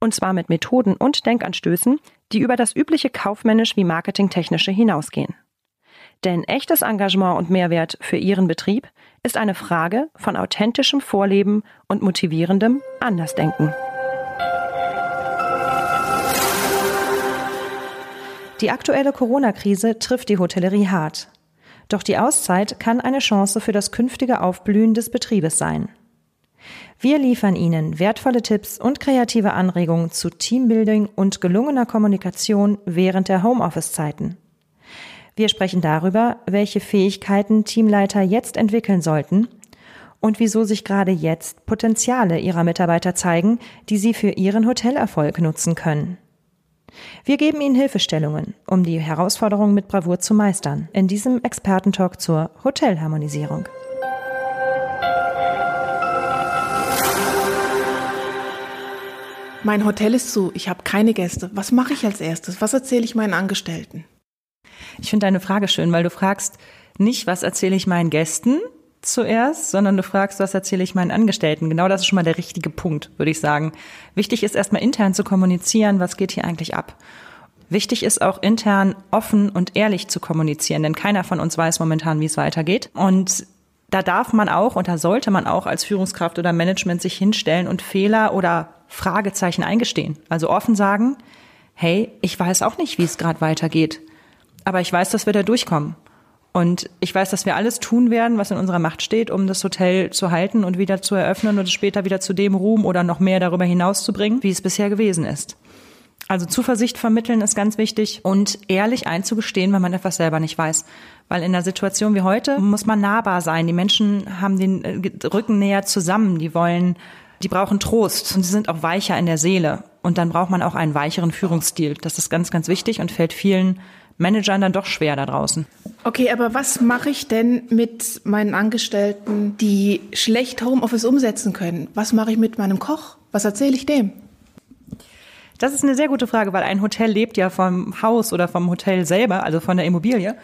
Und zwar mit Methoden und Denkanstößen, die über das übliche kaufmännisch wie marketingtechnische hinausgehen. Denn echtes Engagement und Mehrwert für Ihren Betrieb ist eine Frage von authentischem Vorleben und motivierendem Andersdenken. Die aktuelle Corona-Krise trifft die Hotellerie hart. Doch die Auszeit kann eine Chance für das künftige Aufblühen des Betriebes sein. Wir liefern Ihnen wertvolle Tipps und kreative Anregungen zu Teambuilding und gelungener Kommunikation während der Homeoffice-Zeiten. Wir sprechen darüber, welche Fähigkeiten Teamleiter jetzt entwickeln sollten und wieso sich gerade jetzt Potenziale ihrer Mitarbeiter zeigen, die sie für ihren Hotelerfolg nutzen können. Wir geben Ihnen Hilfestellungen, um die Herausforderungen mit Bravour zu meistern, in diesem Expertentalk zur Hotelharmonisierung. Mein Hotel ist zu, ich habe keine Gäste. Was mache ich als erstes? Was erzähle ich meinen Angestellten? Ich finde deine Frage schön, weil du fragst nicht, was erzähle ich meinen Gästen zuerst, sondern du fragst, was erzähle ich meinen Angestellten. Genau das ist schon mal der richtige Punkt, würde ich sagen. Wichtig ist erstmal intern zu kommunizieren, was geht hier eigentlich ab. Wichtig ist auch intern offen und ehrlich zu kommunizieren, denn keiner von uns weiß momentan, wie es weitergeht. Und da darf man auch und da sollte man auch als Führungskraft oder Management sich hinstellen und Fehler oder Fragezeichen eingestehen. Also offen sagen, hey, ich weiß auch nicht, wie es gerade weitergeht, aber ich weiß, dass wir da durchkommen. Und ich weiß, dass wir alles tun werden, was in unserer Macht steht, um das Hotel zu halten und wieder zu eröffnen und es später wieder zu dem Ruhm oder noch mehr darüber hinaus zu bringen, wie es bisher gewesen ist. Also Zuversicht vermitteln ist ganz wichtig und ehrlich einzugestehen, wenn man etwas selber nicht weiß. Weil in einer Situation wie heute muss man nahbar sein. Die Menschen haben den äh, Rücken näher zusammen. Die wollen die brauchen Trost und sie sind auch weicher in der Seele. Und dann braucht man auch einen weicheren Führungsstil. Das ist ganz, ganz wichtig und fällt vielen Managern dann doch schwer da draußen. Okay, aber was mache ich denn mit meinen Angestellten, die schlecht Homeoffice umsetzen können? Was mache ich mit meinem Koch? Was erzähle ich dem? Das ist eine sehr gute Frage, weil ein Hotel lebt ja vom Haus oder vom Hotel selber, also von der Immobilie.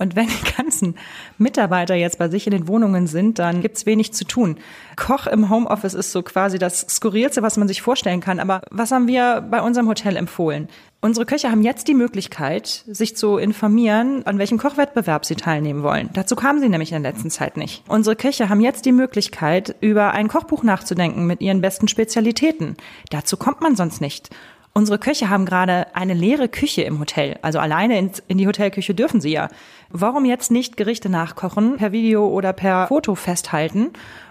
Und wenn die ganzen Mitarbeiter jetzt bei sich in den Wohnungen sind, dann gibt's wenig zu tun. Koch im Homeoffice ist so quasi das Skurrilste, was man sich vorstellen kann. Aber was haben wir bei unserem Hotel empfohlen? Unsere Köche haben jetzt die Möglichkeit, sich zu informieren, an welchem Kochwettbewerb sie teilnehmen wollen. Dazu kamen sie nämlich in der letzten Zeit nicht. Unsere Köche haben jetzt die Möglichkeit, über ein Kochbuch nachzudenken mit ihren besten Spezialitäten. Dazu kommt man sonst nicht. Unsere Köche haben gerade eine leere Küche im Hotel. Also alleine in, in, die Hotelküche dürfen sie ja. Warum jetzt nicht Gerichte nachkochen, per Video oder per Foto festhalten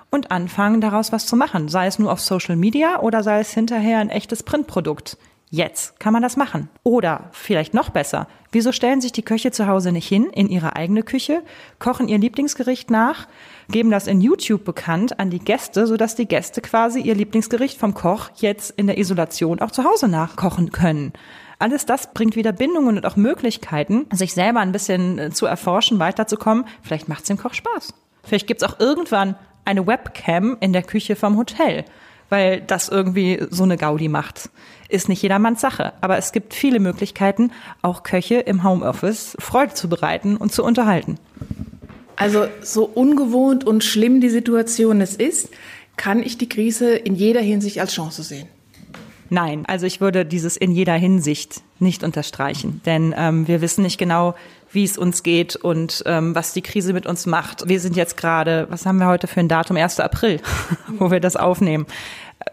und anfangen, daraus was zu machen? Sei es nur auf Social Media oder sei es hinterher ein echtes Printprodukt. Jetzt kann man das machen. Oder vielleicht noch besser, wieso stellen sich die Köche zu Hause nicht hin in ihre eigene Küche, kochen ihr Lieblingsgericht nach, geben das in YouTube bekannt an die Gäste, sodass die Gäste quasi ihr Lieblingsgericht vom Koch jetzt in der Isolation auch zu Hause nachkochen können. Alles das bringt wieder Bindungen und auch Möglichkeiten, sich selber ein bisschen äh, zu erforschen, weiterzukommen. Vielleicht macht es dem Koch Spaß. Vielleicht gibt es auch irgendwann eine Webcam in der Küche vom Hotel weil das irgendwie so eine Gaudi macht. Ist nicht jedermanns Sache, aber es gibt viele Möglichkeiten, auch Köche im Homeoffice Freude zu bereiten und zu unterhalten. Also so ungewohnt und schlimm die Situation es ist, kann ich die Krise in jeder Hinsicht als Chance sehen. Nein, also ich würde dieses in jeder Hinsicht nicht unterstreichen, denn ähm, wir wissen nicht genau, wie es uns geht und ähm, was die Krise mit uns macht. Wir sind jetzt gerade, was haben wir heute für ein Datum? 1. April, wo wir das aufnehmen.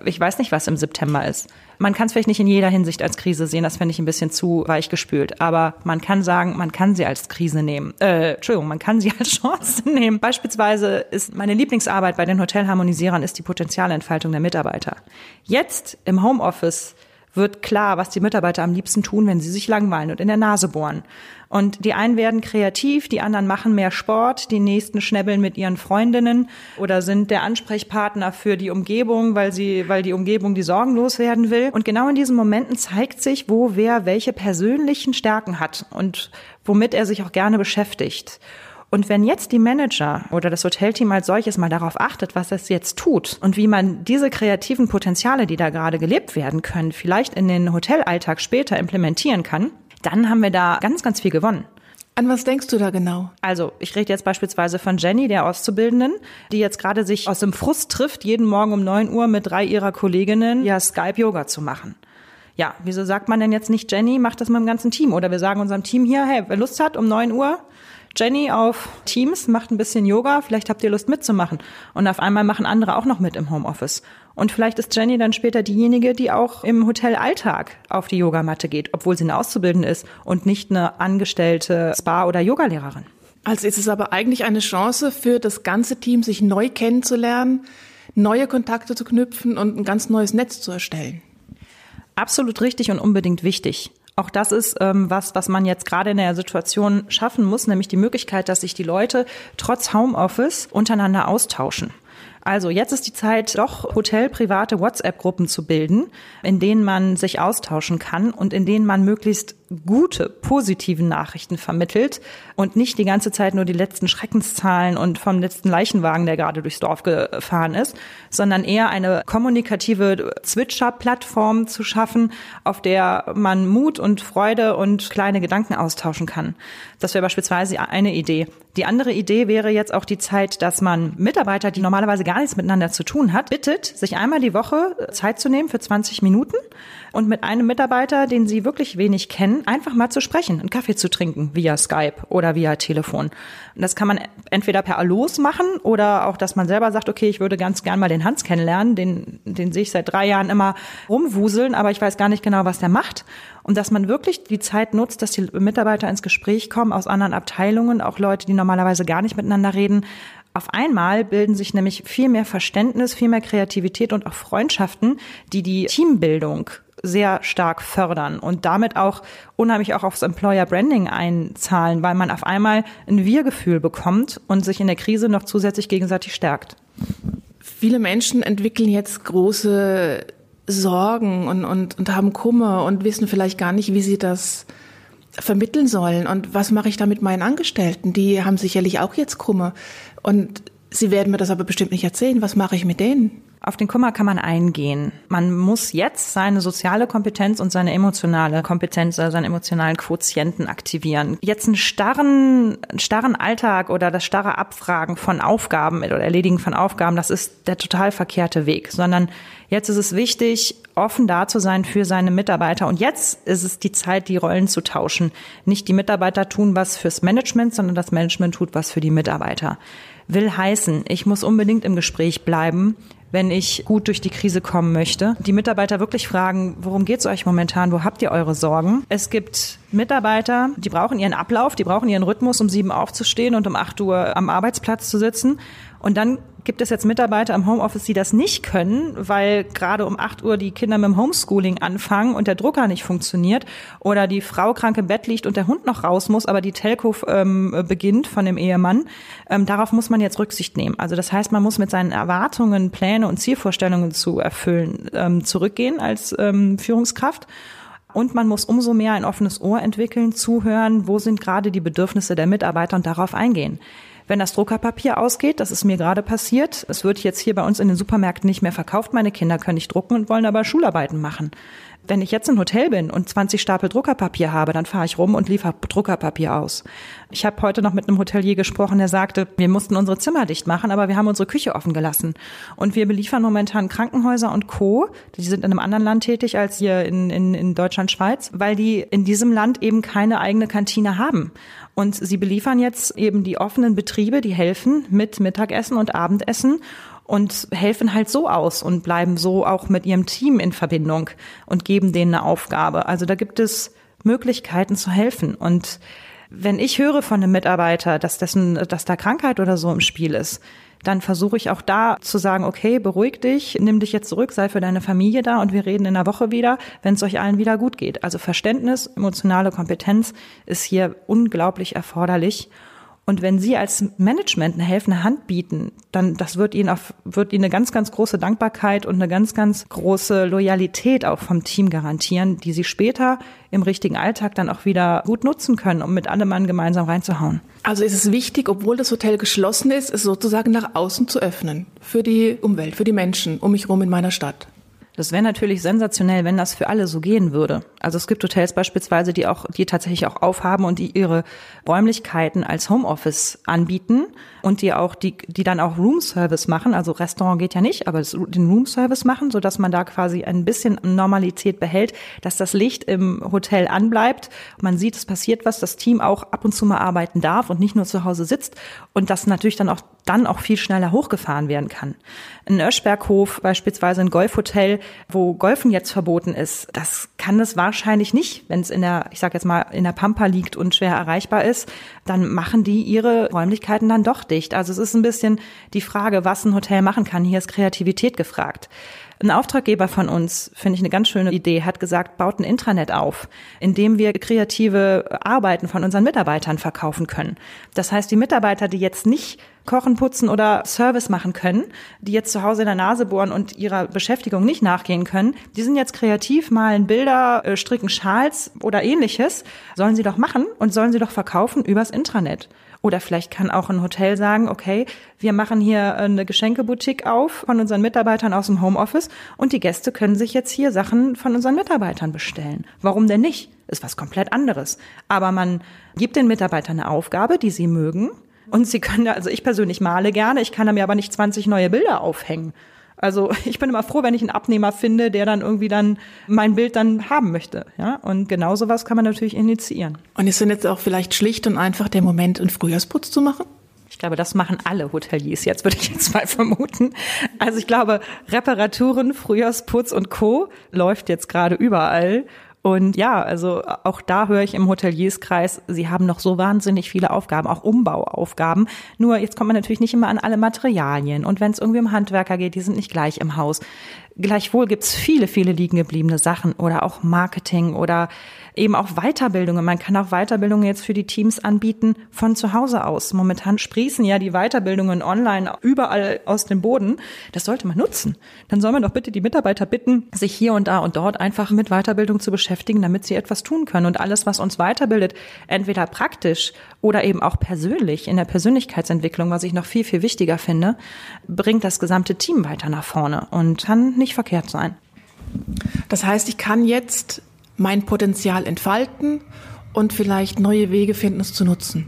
Ich weiß nicht, was im September ist. Man kann es vielleicht nicht in jeder Hinsicht als Krise sehen, das fände ich ein bisschen zu weich gespült. Aber man kann sagen, man kann sie als Krise nehmen. Äh, Entschuldigung, man kann sie als Chance nehmen. Beispielsweise ist meine Lieblingsarbeit bei den Hotelharmonisierern ist die Potenzialentfaltung der Mitarbeiter. Jetzt im Homeoffice wird klar, was die Mitarbeiter am liebsten tun, wenn sie sich langweilen und in der Nase bohren. Und die einen werden kreativ, die anderen machen mehr Sport, die nächsten schnäbbeln mit ihren Freundinnen oder sind der Ansprechpartner für die Umgebung, weil sie, weil die Umgebung die Sorgen loswerden will. Und genau in diesen Momenten zeigt sich, wo wer welche persönlichen Stärken hat und womit er sich auch gerne beschäftigt. Und wenn jetzt die Manager oder das Hotelteam als solches mal darauf achtet, was es jetzt tut und wie man diese kreativen Potenziale, die da gerade gelebt werden können, vielleicht in den Hotelalltag später implementieren kann, dann haben wir da ganz, ganz viel gewonnen. An was denkst du da genau? Also, ich rede jetzt beispielsweise von Jenny, der Auszubildenden, die jetzt gerade sich aus dem Frust trifft, jeden Morgen um neun Uhr mit drei ihrer Kolleginnen ja Skype-Yoga zu machen. Ja, wieso sagt man denn jetzt nicht, Jenny, macht das mit dem ganzen Team? Oder wir sagen unserem Team hier, hey, wer Lust hat, um neun Uhr Jenny auf Teams macht ein bisschen Yoga, vielleicht habt ihr Lust mitzumachen. Und auf einmal machen andere auch noch mit im Homeoffice. Und vielleicht ist Jenny dann später diejenige, die auch im Hotelalltag auf die Yogamatte geht, obwohl sie eine Auszubildende ist und nicht eine angestellte Spa- oder Yogalehrerin. Also ist es aber eigentlich eine Chance für das ganze Team, sich neu kennenzulernen, neue Kontakte zu knüpfen und ein ganz neues Netz zu erstellen. Absolut richtig und unbedingt wichtig. Auch das ist ähm, was, was man jetzt gerade in der Situation schaffen muss, nämlich die Möglichkeit, dass sich die Leute trotz Homeoffice untereinander austauschen. Also jetzt ist die Zeit, doch hotelprivate WhatsApp-Gruppen zu bilden, in denen man sich austauschen kann und in denen man möglichst gute, positiven Nachrichten vermittelt und nicht die ganze Zeit nur die letzten Schreckenszahlen und vom letzten Leichenwagen, der gerade durchs Dorf gefahren ist, sondern eher eine kommunikative Zwitscher-Plattform zu schaffen, auf der man Mut und Freude und kleine Gedanken austauschen kann. Das wäre beispielsweise eine Idee. Die andere Idee wäre jetzt auch die Zeit, dass man Mitarbeiter, die normalerweise gar nichts miteinander zu tun hat, bittet, sich einmal die Woche Zeit zu nehmen für 20 Minuten und mit einem Mitarbeiter, den sie wirklich wenig kennen, einfach mal zu sprechen, einen Kaffee zu trinken via Skype oder via Telefon. Und das kann man entweder per Allos machen oder auch, dass man selber sagt, okay, ich würde ganz gern mal den Hans kennenlernen, den, den sehe ich seit drei Jahren immer rumwuseln, aber ich weiß gar nicht genau, was der macht. Und dass man wirklich die Zeit nutzt, dass die Mitarbeiter ins Gespräch kommen aus anderen Abteilungen, auch Leute, die normalerweise gar nicht miteinander reden, auf einmal bilden sich nämlich viel mehr Verständnis, viel mehr Kreativität und auch Freundschaften, die die Teambildung sehr stark fördern und damit auch unheimlich auch aufs Employer Branding einzahlen, weil man auf einmal ein Wir-Gefühl bekommt und sich in der Krise noch zusätzlich gegenseitig stärkt. Viele Menschen entwickeln jetzt große Sorgen und, und, und haben Kummer und wissen vielleicht gar nicht, wie sie das vermitteln sollen. Und was mache ich da mit meinen Angestellten? Die haben sicherlich auch jetzt Kummer. Und sie werden mir das aber bestimmt nicht erzählen. Was mache ich mit denen? Auf den Kummer kann man eingehen. Man muss jetzt seine soziale Kompetenz und seine emotionale Kompetenz, also seinen emotionalen Quotienten aktivieren. Jetzt einen starren, einen starren Alltag oder das starre Abfragen von Aufgaben oder Erledigen von Aufgaben, das ist der total verkehrte Weg, sondern jetzt ist es wichtig, offen da zu sein für seine Mitarbeiter. Und jetzt ist es die Zeit, die Rollen zu tauschen. Nicht die Mitarbeiter tun was fürs Management, sondern das Management tut was für die Mitarbeiter. Will heißen, ich muss unbedingt im Gespräch bleiben wenn ich gut durch die Krise kommen möchte. Die Mitarbeiter wirklich fragen, worum geht es euch momentan? Wo habt ihr eure Sorgen? Es gibt Mitarbeiter, die brauchen ihren Ablauf, die brauchen ihren Rhythmus, um sieben aufzustehen und um acht Uhr am Arbeitsplatz zu sitzen. Und dann gibt es jetzt Mitarbeiter im Homeoffice, die das nicht können, weil gerade um 8 Uhr die Kinder mit dem Homeschooling anfangen und der Drucker nicht funktioniert oder die Frau krank im Bett liegt und der Hund noch raus muss, aber die Telco ähm, beginnt von dem Ehemann. Ähm, darauf muss man jetzt Rücksicht nehmen. Also das heißt, man muss mit seinen Erwartungen, Pläne und Zielvorstellungen zu erfüllen ähm, zurückgehen als ähm, Führungskraft. Und man muss umso mehr ein offenes Ohr entwickeln, zuhören, wo sind gerade die Bedürfnisse der Mitarbeiter und darauf eingehen. Wenn das Druckerpapier ausgeht, das ist mir gerade passiert, es wird jetzt hier bei uns in den Supermärkten nicht mehr verkauft, meine Kinder können nicht drucken und wollen aber Schularbeiten machen. Wenn ich jetzt im Hotel bin und 20 Stapel Druckerpapier habe, dann fahre ich rum und liefere Druckerpapier aus. Ich habe heute noch mit einem Hotelier gesprochen, der sagte, wir mussten unsere Zimmer dicht machen, aber wir haben unsere Küche offen gelassen. Und wir beliefern momentan Krankenhäuser und Co., die sind in einem anderen Land tätig als hier in, in, in Deutschland, Schweiz, weil die in diesem Land eben keine eigene Kantine haben. Und sie beliefern jetzt eben die offenen Betriebe, die helfen mit Mittagessen und Abendessen und helfen halt so aus und bleiben so auch mit ihrem Team in Verbindung und geben denen eine Aufgabe. Also da gibt es Möglichkeiten zu helfen. Und wenn ich höre von einem Mitarbeiter, dass dessen, dass da Krankheit oder so im Spiel ist, dann versuche ich auch da zu sagen, okay, beruhig dich, nimm dich jetzt zurück, sei für deine Familie da und wir reden in der Woche wieder, wenn es euch allen wieder gut geht. Also Verständnis, emotionale Kompetenz ist hier unglaublich erforderlich. Und wenn Sie als Management eine helfende Hand bieten, dann das wird Ihnen auf, wird Ihnen eine ganz, ganz große Dankbarkeit und eine ganz, ganz große Loyalität auch vom Team garantieren, die Sie später im richtigen Alltag dann auch wieder gut nutzen können, um mit allem Mann gemeinsam reinzuhauen. Also ist es wichtig, obwohl das Hotel geschlossen ist, es sozusagen nach außen zu öffnen. Für die Umwelt, für die Menschen um mich herum in meiner Stadt. Das wäre natürlich sensationell, wenn das für alle so gehen würde. Also es gibt Hotels beispielsweise, die auch, die tatsächlich auch aufhaben und die ihre Räumlichkeiten als Homeoffice anbieten und die auch, die, die dann auch Roomservice machen. Also Restaurant geht ja nicht, aber den Roomservice machen, so dass man da quasi ein bisschen Normalität behält, dass das Licht im Hotel anbleibt. Man sieht, es passiert was, das Team auch ab und zu mal arbeiten darf und nicht nur zu Hause sitzt und das natürlich dann auch dann auch viel schneller hochgefahren werden kann. Ein Öschberghof, beispielsweise ein Golfhotel, wo Golfen jetzt verboten ist, das kann es wahrscheinlich nicht, wenn es in der, ich sage jetzt mal, in der Pampa liegt und schwer erreichbar ist, dann machen die ihre Räumlichkeiten dann doch dicht. Also es ist ein bisschen die Frage, was ein Hotel machen kann. Hier ist Kreativität gefragt. Ein Auftraggeber von uns, finde ich eine ganz schöne Idee, hat gesagt, baut ein Intranet auf, in dem wir kreative Arbeiten von unseren Mitarbeitern verkaufen können. Das heißt, die Mitarbeiter, die jetzt nicht kochen, putzen oder Service machen können, die jetzt zu Hause in der Nase bohren und ihrer Beschäftigung nicht nachgehen können, die sind jetzt kreativ, malen Bilder, äh, stricken Schals oder ähnliches, sollen sie doch machen und sollen sie doch verkaufen übers Intranet. Oder vielleicht kann auch ein Hotel sagen, okay, wir machen hier eine Geschenkeboutique auf von unseren Mitarbeitern aus dem Homeoffice und die Gäste können sich jetzt hier Sachen von unseren Mitarbeitern bestellen. Warum denn nicht? Ist was komplett anderes. Aber man gibt den Mitarbeitern eine Aufgabe, die sie mögen. Und sie können, also ich persönlich male gerne, ich kann da mir aber nicht 20 neue Bilder aufhängen. Also ich bin immer froh, wenn ich einen Abnehmer finde, der dann irgendwie dann mein Bild dann haben möchte. Ja, und genau sowas kann man natürlich initiieren. Und ist denn jetzt auch vielleicht schlicht und einfach der Moment, einen Frühjahrsputz zu machen? Ich glaube, das machen alle Hoteliers jetzt, würde ich jetzt mal vermuten. Also ich glaube, Reparaturen, Frühjahrsputz und Co. läuft jetzt gerade überall. Und ja, also auch da höre ich im Hotelierskreis, sie haben noch so wahnsinnig viele Aufgaben, auch Umbauaufgaben. Nur jetzt kommt man natürlich nicht immer an alle Materialien. Und wenn es irgendwie um Handwerker geht, die sind nicht gleich im Haus. Gleichwohl gibt's viele, viele liegen gebliebene Sachen oder auch Marketing oder eben auch Weiterbildungen. Man kann auch Weiterbildungen jetzt für die Teams anbieten von zu Hause aus. Momentan sprießen ja die Weiterbildungen online überall aus dem Boden. Das sollte man nutzen. Dann soll man doch bitte die Mitarbeiter bitten, sich hier und da und dort einfach mit Weiterbildung zu beschäftigen, damit sie etwas tun können. Und alles, was uns weiterbildet, entweder praktisch oder eben auch persönlich in der Persönlichkeitsentwicklung, was ich noch viel, viel wichtiger finde, bringt das gesamte Team weiter nach vorne und kann nicht verkehrt sein. Das heißt, ich kann jetzt mein Potenzial entfalten und vielleicht neue Wege finden, es zu nutzen.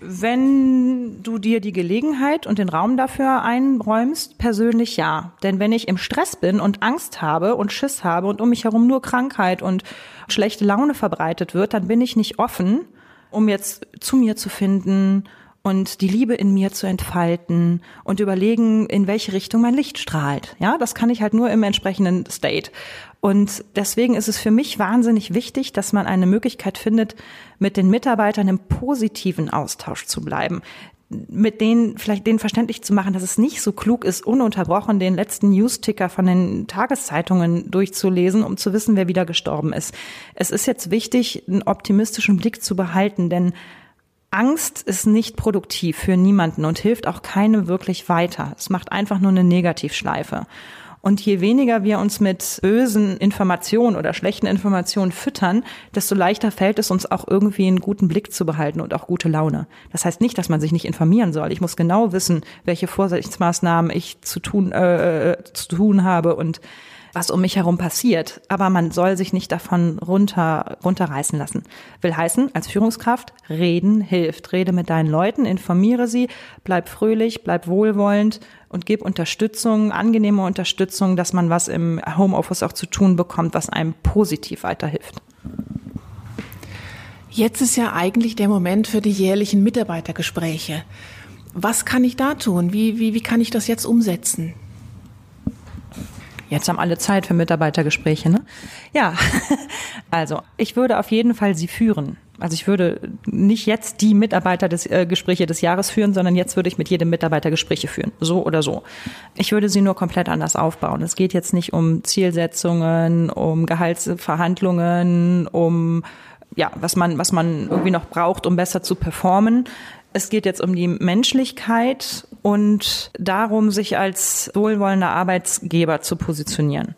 Wenn du dir die Gelegenheit und den Raum dafür einräumst, persönlich ja. Denn wenn ich im Stress bin und Angst habe und Schiss habe und um mich herum nur Krankheit und schlechte Laune verbreitet wird, dann bin ich nicht offen, um jetzt zu mir zu finden und die Liebe in mir zu entfalten und überlegen, in welche Richtung mein Licht strahlt. Ja, das kann ich halt nur im entsprechenden State. Und deswegen ist es für mich wahnsinnig wichtig, dass man eine Möglichkeit findet, mit den Mitarbeitern im positiven Austausch zu bleiben mit denen vielleicht denen verständlich zu machen, dass es nicht so klug ist, ununterbrochen den letzten Newsticker von den Tageszeitungen durchzulesen, um zu wissen, wer wieder gestorben ist. Es ist jetzt wichtig, einen optimistischen Blick zu behalten, denn Angst ist nicht produktiv für niemanden und hilft auch keinem wirklich weiter. Es macht einfach nur eine Negativschleife. Und je weniger wir uns mit bösen Informationen oder schlechten Informationen füttern, desto leichter fällt es uns auch irgendwie einen guten Blick zu behalten und auch gute Laune. Das heißt nicht, dass man sich nicht informieren soll. Ich muss genau wissen, welche Vorsichtsmaßnahmen ich zu tun, äh, äh zu tun habe und was um mich herum passiert. Aber man soll sich nicht davon runter, runterreißen lassen. Will heißen, als Führungskraft, reden hilft. Rede mit deinen Leuten, informiere sie, bleib fröhlich, bleib wohlwollend und gib Unterstützung, angenehme Unterstützung, dass man was im Homeoffice auch zu tun bekommt, was einem positiv weiterhilft. Jetzt ist ja eigentlich der Moment für die jährlichen Mitarbeitergespräche. Was kann ich da tun? Wie, wie, wie kann ich das jetzt umsetzen? Jetzt haben alle Zeit für Mitarbeitergespräche, ne? Ja, also ich würde auf jeden Fall sie führen. Also ich würde nicht jetzt die Mitarbeiter des äh, des Jahres führen, sondern jetzt würde ich mit jedem Mitarbeiter Gespräche führen, so oder so. Ich würde sie nur komplett anders aufbauen. Es geht jetzt nicht um Zielsetzungen, um Gehaltsverhandlungen, um ja, was man was man irgendwie noch braucht, um besser zu performen. Es geht jetzt um die Menschlichkeit und darum, sich als wohlwollender Arbeitsgeber zu positionieren.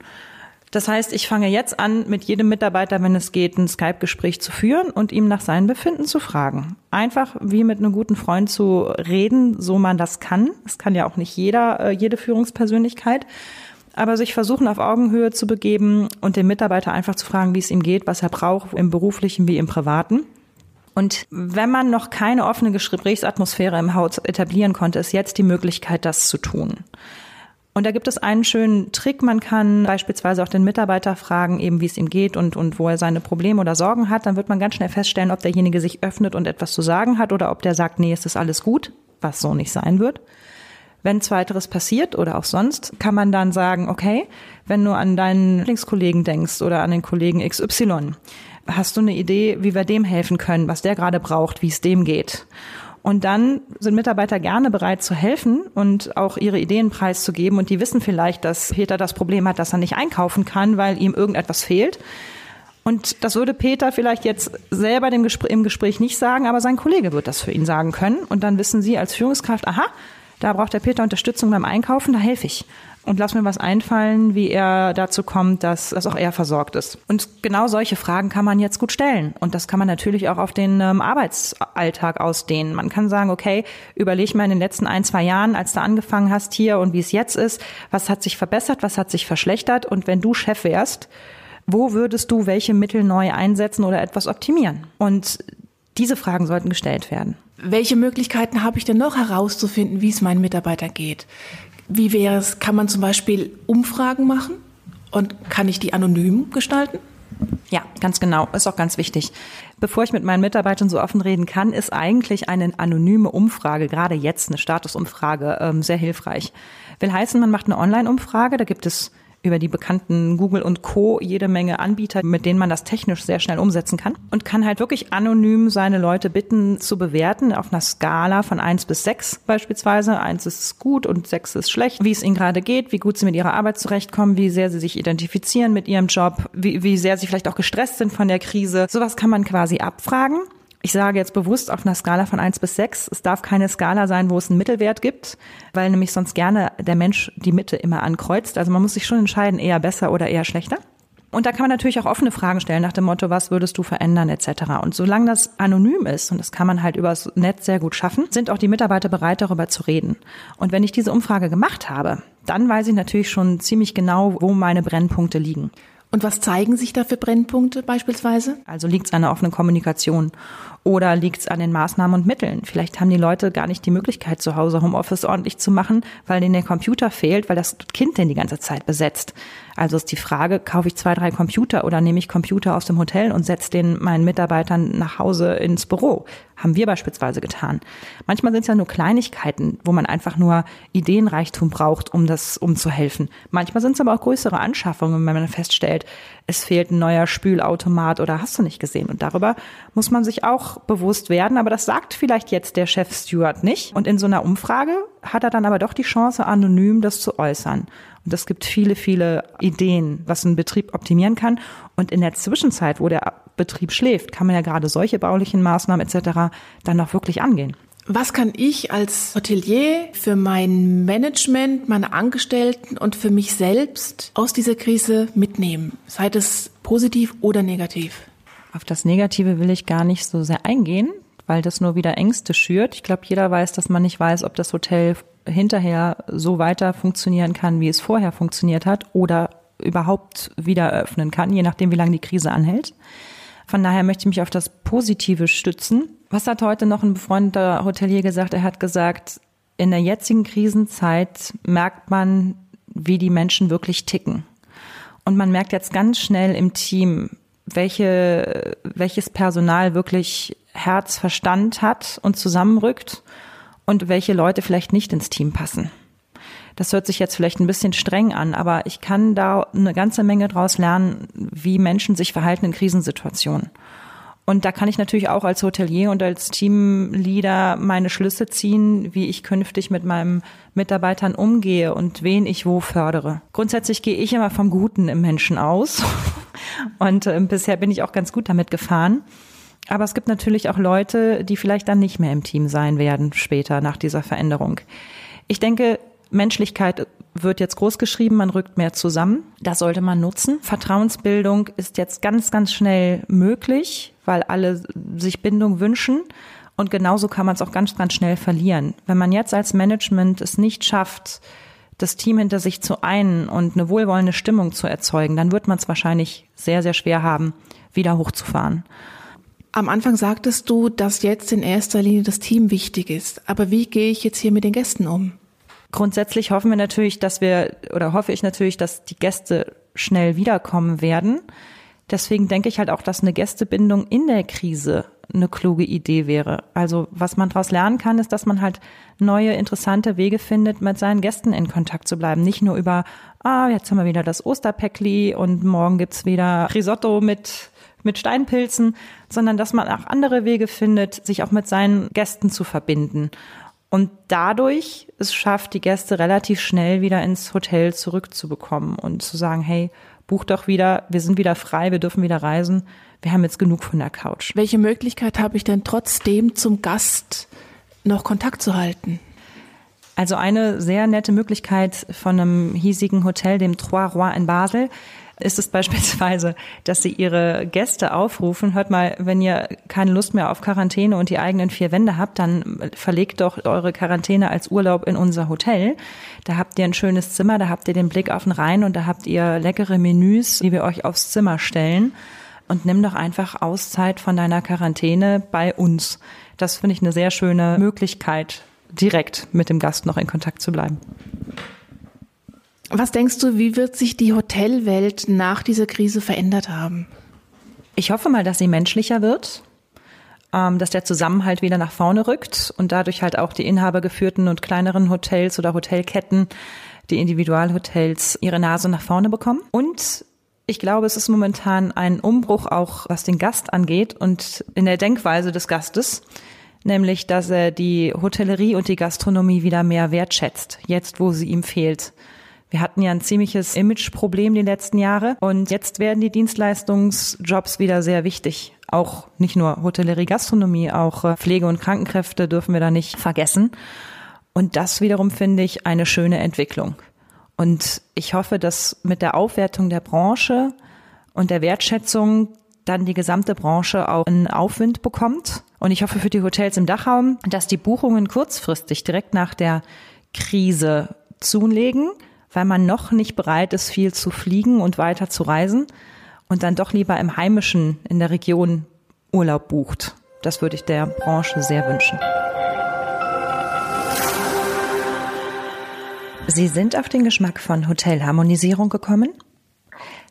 Das heißt, ich fange jetzt an, mit jedem Mitarbeiter, wenn es geht, ein Skype-Gespräch zu führen und ihm nach seinem Befinden zu fragen. Einfach wie mit einem guten Freund zu reden, so man das kann. Das kann ja auch nicht jeder, äh, jede Führungspersönlichkeit. Aber sich versuchen, auf Augenhöhe zu begeben und den Mitarbeiter einfach zu fragen, wie es ihm geht, was er braucht, im beruflichen wie im privaten. Und wenn man noch keine offene Gesprächsatmosphäre im Haus etablieren konnte, ist jetzt die Möglichkeit, das zu tun. Und da gibt es einen schönen Trick. Man kann beispielsweise auch den Mitarbeiter fragen, eben wie es ihm geht und, und wo er seine Probleme oder Sorgen hat. Dann wird man ganz schnell feststellen, ob derjenige sich öffnet und etwas zu sagen hat oder ob der sagt, nee, es ist alles gut, was so nicht sein wird. Wenn zweiteres passiert oder auch sonst, kann man dann sagen, okay, wenn du an deinen Lieblingskollegen denkst oder an den Kollegen XY, hast du eine Idee, wie wir dem helfen können, was der gerade braucht, wie es dem geht? Und dann sind Mitarbeiter gerne bereit zu helfen und auch ihre Ideen preiszugeben. Und die wissen vielleicht, dass Peter das Problem hat, dass er nicht einkaufen kann, weil ihm irgendetwas fehlt. Und das würde Peter vielleicht jetzt selber im Gespräch nicht sagen, aber sein Kollege wird das für ihn sagen können. Und dann wissen Sie als Führungskraft, aha, da braucht der Peter Unterstützung beim Einkaufen, da helfe ich und lass mir was einfallen, wie er dazu kommt, dass, dass auch er versorgt ist. Und genau solche Fragen kann man jetzt gut stellen. Und das kann man natürlich auch auf den ähm, Arbeitsalltag ausdehnen. Man kann sagen, okay, überleg mal in den letzten ein, zwei Jahren, als du angefangen hast hier und wie es jetzt ist, was hat sich verbessert, was hat sich verschlechtert und wenn du Chef wärst, wo würdest du welche Mittel neu einsetzen oder etwas optimieren? Und diese Fragen sollten gestellt werden. Welche Möglichkeiten habe ich denn noch herauszufinden, wie es meinen Mitarbeitern geht? Wie wäre es, kann man zum Beispiel Umfragen machen und kann ich die anonym gestalten? Ja, ganz genau. Ist auch ganz wichtig. Bevor ich mit meinen Mitarbeitern so offen reden kann, ist eigentlich eine anonyme Umfrage, gerade jetzt eine Statusumfrage, ähm, sehr hilfreich. Will heißen, man macht eine Online-Umfrage, da gibt es über die bekannten Google und Co. jede Menge Anbieter, mit denen man das technisch sehr schnell umsetzen kann und kann halt wirklich anonym seine Leute bitten zu bewerten auf einer Skala von eins bis sechs beispielsweise. Eins ist gut und sechs ist schlecht, wie es ihnen gerade geht, wie gut sie mit ihrer Arbeit zurechtkommen, wie sehr sie sich identifizieren mit ihrem Job, wie, wie sehr sie vielleicht auch gestresst sind von der Krise. Sowas kann man quasi abfragen ich sage jetzt bewusst auf einer Skala von eins bis sechs. Es darf keine Skala sein, wo es einen Mittelwert gibt, weil nämlich sonst gerne der Mensch die Mitte immer ankreuzt. Also man muss sich schon entscheiden, eher besser oder eher schlechter. Und da kann man natürlich auch offene Fragen stellen nach dem Motto, was würdest du verändern etc. Und solange das anonym ist, und das kann man halt übers Netz sehr gut schaffen, sind auch die Mitarbeiter bereit, darüber zu reden. Und wenn ich diese Umfrage gemacht habe, dann weiß ich natürlich schon ziemlich genau, wo meine Brennpunkte liegen. Und was zeigen sich da für Brennpunkte beispielsweise? Also liegt es an der offenen Kommunikation oder liegt es an den Maßnahmen und Mitteln? Vielleicht haben die Leute gar nicht die Möglichkeit, zu Hause Homeoffice ordentlich zu machen, weil denen der Computer fehlt, weil das Kind den die ganze Zeit besetzt. Also ist die Frage, kaufe ich zwei, drei Computer oder nehme ich Computer aus dem Hotel und setze den meinen Mitarbeitern nach Hause ins Büro? Haben wir beispielsweise getan. Manchmal sind es ja nur Kleinigkeiten, wo man einfach nur Ideenreichtum braucht, um das umzuhelfen. Manchmal sind es aber auch größere Anschaffungen, wenn man feststellt, es fehlt ein neuer Spülautomat oder hast du nicht gesehen. Und darüber muss man sich auch bewusst werden. Aber das sagt vielleicht jetzt der Chef Stewart nicht. Und in so einer Umfrage hat er dann aber doch die Chance, anonym das zu äußern. Und es gibt viele, viele Ideen, was ein Betrieb optimieren kann. Und in der Zwischenzeit, wo der Betrieb schläft, kann man ja gerade solche baulichen Maßnahmen etc. dann noch wirklich angehen. Was kann ich als Hotelier für mein Management, meine Angestellten und für mich selbst aus dieser Krise mitnehmen? Sei es positiv oder negativ? Auf das Negative will ich gar nicht so sehr eingehen, weil das nur wieder Ängste schürt. Ich glaube, jeder weiß, dass man nicht weiß, ob das Hotel hinterher so weiter funktionieren kann, wie es vorher funktioniert hat oder überhaupt wieder öffnen kann, je nachdem, wie lange die Krise anhält. Von daher möchte ich mich auf das Positive stützen. Was hat heute noch ein befreundeter Hotelier gesagt? Er hat gesagt, in der jetzigen Krisenzeit merkt man, wie die Menschen wirklich ticken. Und man merkt jetzt ganz schnell im Team, welche, welches Personal wirklich Herz, Verstand hat und zusammenrückt und welche Leute vielleicht nicht ins Team passen. Das hört sich jetzt vielleicht ein bisschen streng an, aber ich kann da eine ganze Menge draus lernen, wie Menschen sich verhalten in Krisensituationen. Und da kann ich natürlich auch als Hotelier und als Teamleader meine Schlüsse ziehen, wie ich künftig mit meinen Mitarbeitern umgehe und wen ich wo fördere. Grundsätzlich gehe ich immer vom Guten im Menschen aus. Und äh, bisher bin ich auch ganz gut damit gefahren. Aber es gibt natürlich auch Leute, die vielleicht dann nicht mehr im Team sein werden später nach dieser Veränderung. Ich denke, Menschlichkeit wird jetzt groß geschrieben, man rückt mehr zusammen. Das sollte man nutzen. Vertrauensbildung ist jetzt ganz, ganz schnell möglich, weil alle sich Bindung wünschen. Und genauso kann man es auch ganz, ganz schnell verlieren. Wenn man jetzt als Management es nicht schafft, das Team hinter sich zu einen und eine wohlwollende Stimmung zu erzeugen, dann wird man es wahrscheinlich sehr, sehr schwer haben, wieder hochzufahren. Am Anfang sagtest du, dass jetzt in erster Linie das Team wichtig ist. Aber wie gehe ich jetzt hier mit den Gästen um? Grundsätzlich hoffen wir natürlich, dass wir, oder hoffe ich natürlich, dass die Gäste schnell wiederkommen werden. Deswegen denke ich halt auch, dass eine Gästebindung in der Krise eine kluge Idee wäre. Also was man daraus lernen kann, ist, dass man halt neue, interessante Wege findet, mit seinen Gästen in Kontakt zu bleiben. Nicht nur über, ah, jetzt haben wir wieder das Osterpäckli und morgen gibt's wieder Risotto mit, mit Steinpilzen, sondern dass man auch andere Wege findet, sich auch mit seinen Gästen zu verbinden. Und dadurch es schafft, die Gäste relativ schnell wieder ins Hotel zurückzubekommen und zu sagen, hey, buch doch wieder, wir sind wieder frei, wir dürfen wieder reisen, wir haben jetzt genug von der Couch. Welche Möglichkeit habe ich denn trotzdem zum Gast noch Kontakt zu halten? Also eine sehr nette Möglichkeit von einem hiesigen Hotel, dem Trois Rois in Basel, ist es beispielsweise, dass sie ihre Gäste aufrufen, hört mal, wenn ihr keine Lust mehr auf Quarantäne und die eigenen vier Wände habt, dann verlegt doch eure Quarantäne als Urlaub in unser Hotel. Da habt ihr ein schönes Zimmer, da habt ihr den Blick auf den Rhein und da habt ihr leckere Menüs, die wir euch aufs Zimmer stellen. Und nimm doch einfach Auszeit von deiner Quarantäne bei uns. Das finde ich eine sehr schöne Möglichkeit, direkt mit dem Gast noch in Kontakt zu bleiben. Was denkst du, wie wird sich die Hotelwelt nach dieser Krise verändert haben? Ich hoffe mal, dass sie menschlicher wird, ähm, dass der Zusammenhalt wieder nach vorne rückt und dadurch halt auch die inhabergeführten und kleineren Hotels oder Hotelketten, die Individualhotels ihre Nase nach vorne bekommen. Und ich glaube, es ist momentan ein Umbruch auch, was den Gast angeht und in der Denkweise des Gastes, nämlich, dass er die Hotellerie und die Gastronomie wieder mehr wertschätzt, jetzt wo sie ihm fehlt. Wir hatten ja ein ziemliches Imageproblem die letzten Jahre und jetzt werden die Dienstleistungsjobs wieder sehr wichtig. Auch nicht nur Hotellerie, Gastronomie, auch äh, Pflege- und Krankenkräfte dürfen wir da nicht vergessen. Und das wiederum finde ich eine schöne Entwicklung. Und ich hoffe, dass mit der Aufwertung der Branche und der Wertschätzung dann die gesamte Branche auch einen Aufwind bekommt. Und ich hoffe für die Hotels im Dachraum, dass die Buchungen kurzfristig direkt nach der Krise zulegen weil man noch nicht bereit ist, viel zu fliegen und weiter zu reisen und dann doch lieber im heimischen, in der Region Urlaub bucht. Das würde ich der Branche sehr wünschen. Sie sind auf den Geschmack von Hotelharmonisierung gekommen?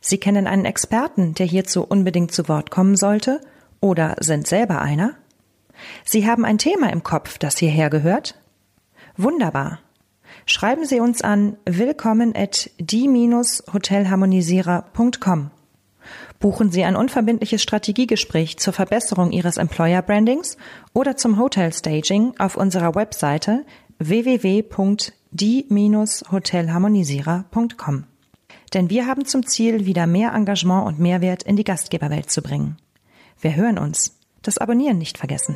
Sie kennen einen Experten, der hierzu unbedingt zu Wort kommen sollte? Oder sind selber einer? Sie haben ein Thema im Kopf, das hierher gehört? Wunderbar. Schreiben Sie uns an willkommen at die-hotelharmonisierer.com. Buchen Sie ein unverbindliches Strategiegespräch zur Verbesserung Ihres Employer Brandings oder zum Hotel Staging auf unserer Webseite www.die-hotelharmonisierer.com. Denn wir haben zum Ziel, wieder mehr Engagement und Mehrwert in die Gastgeberwelt zu bringen. Wir hören uns. Das Abonnieren nicht vergessen.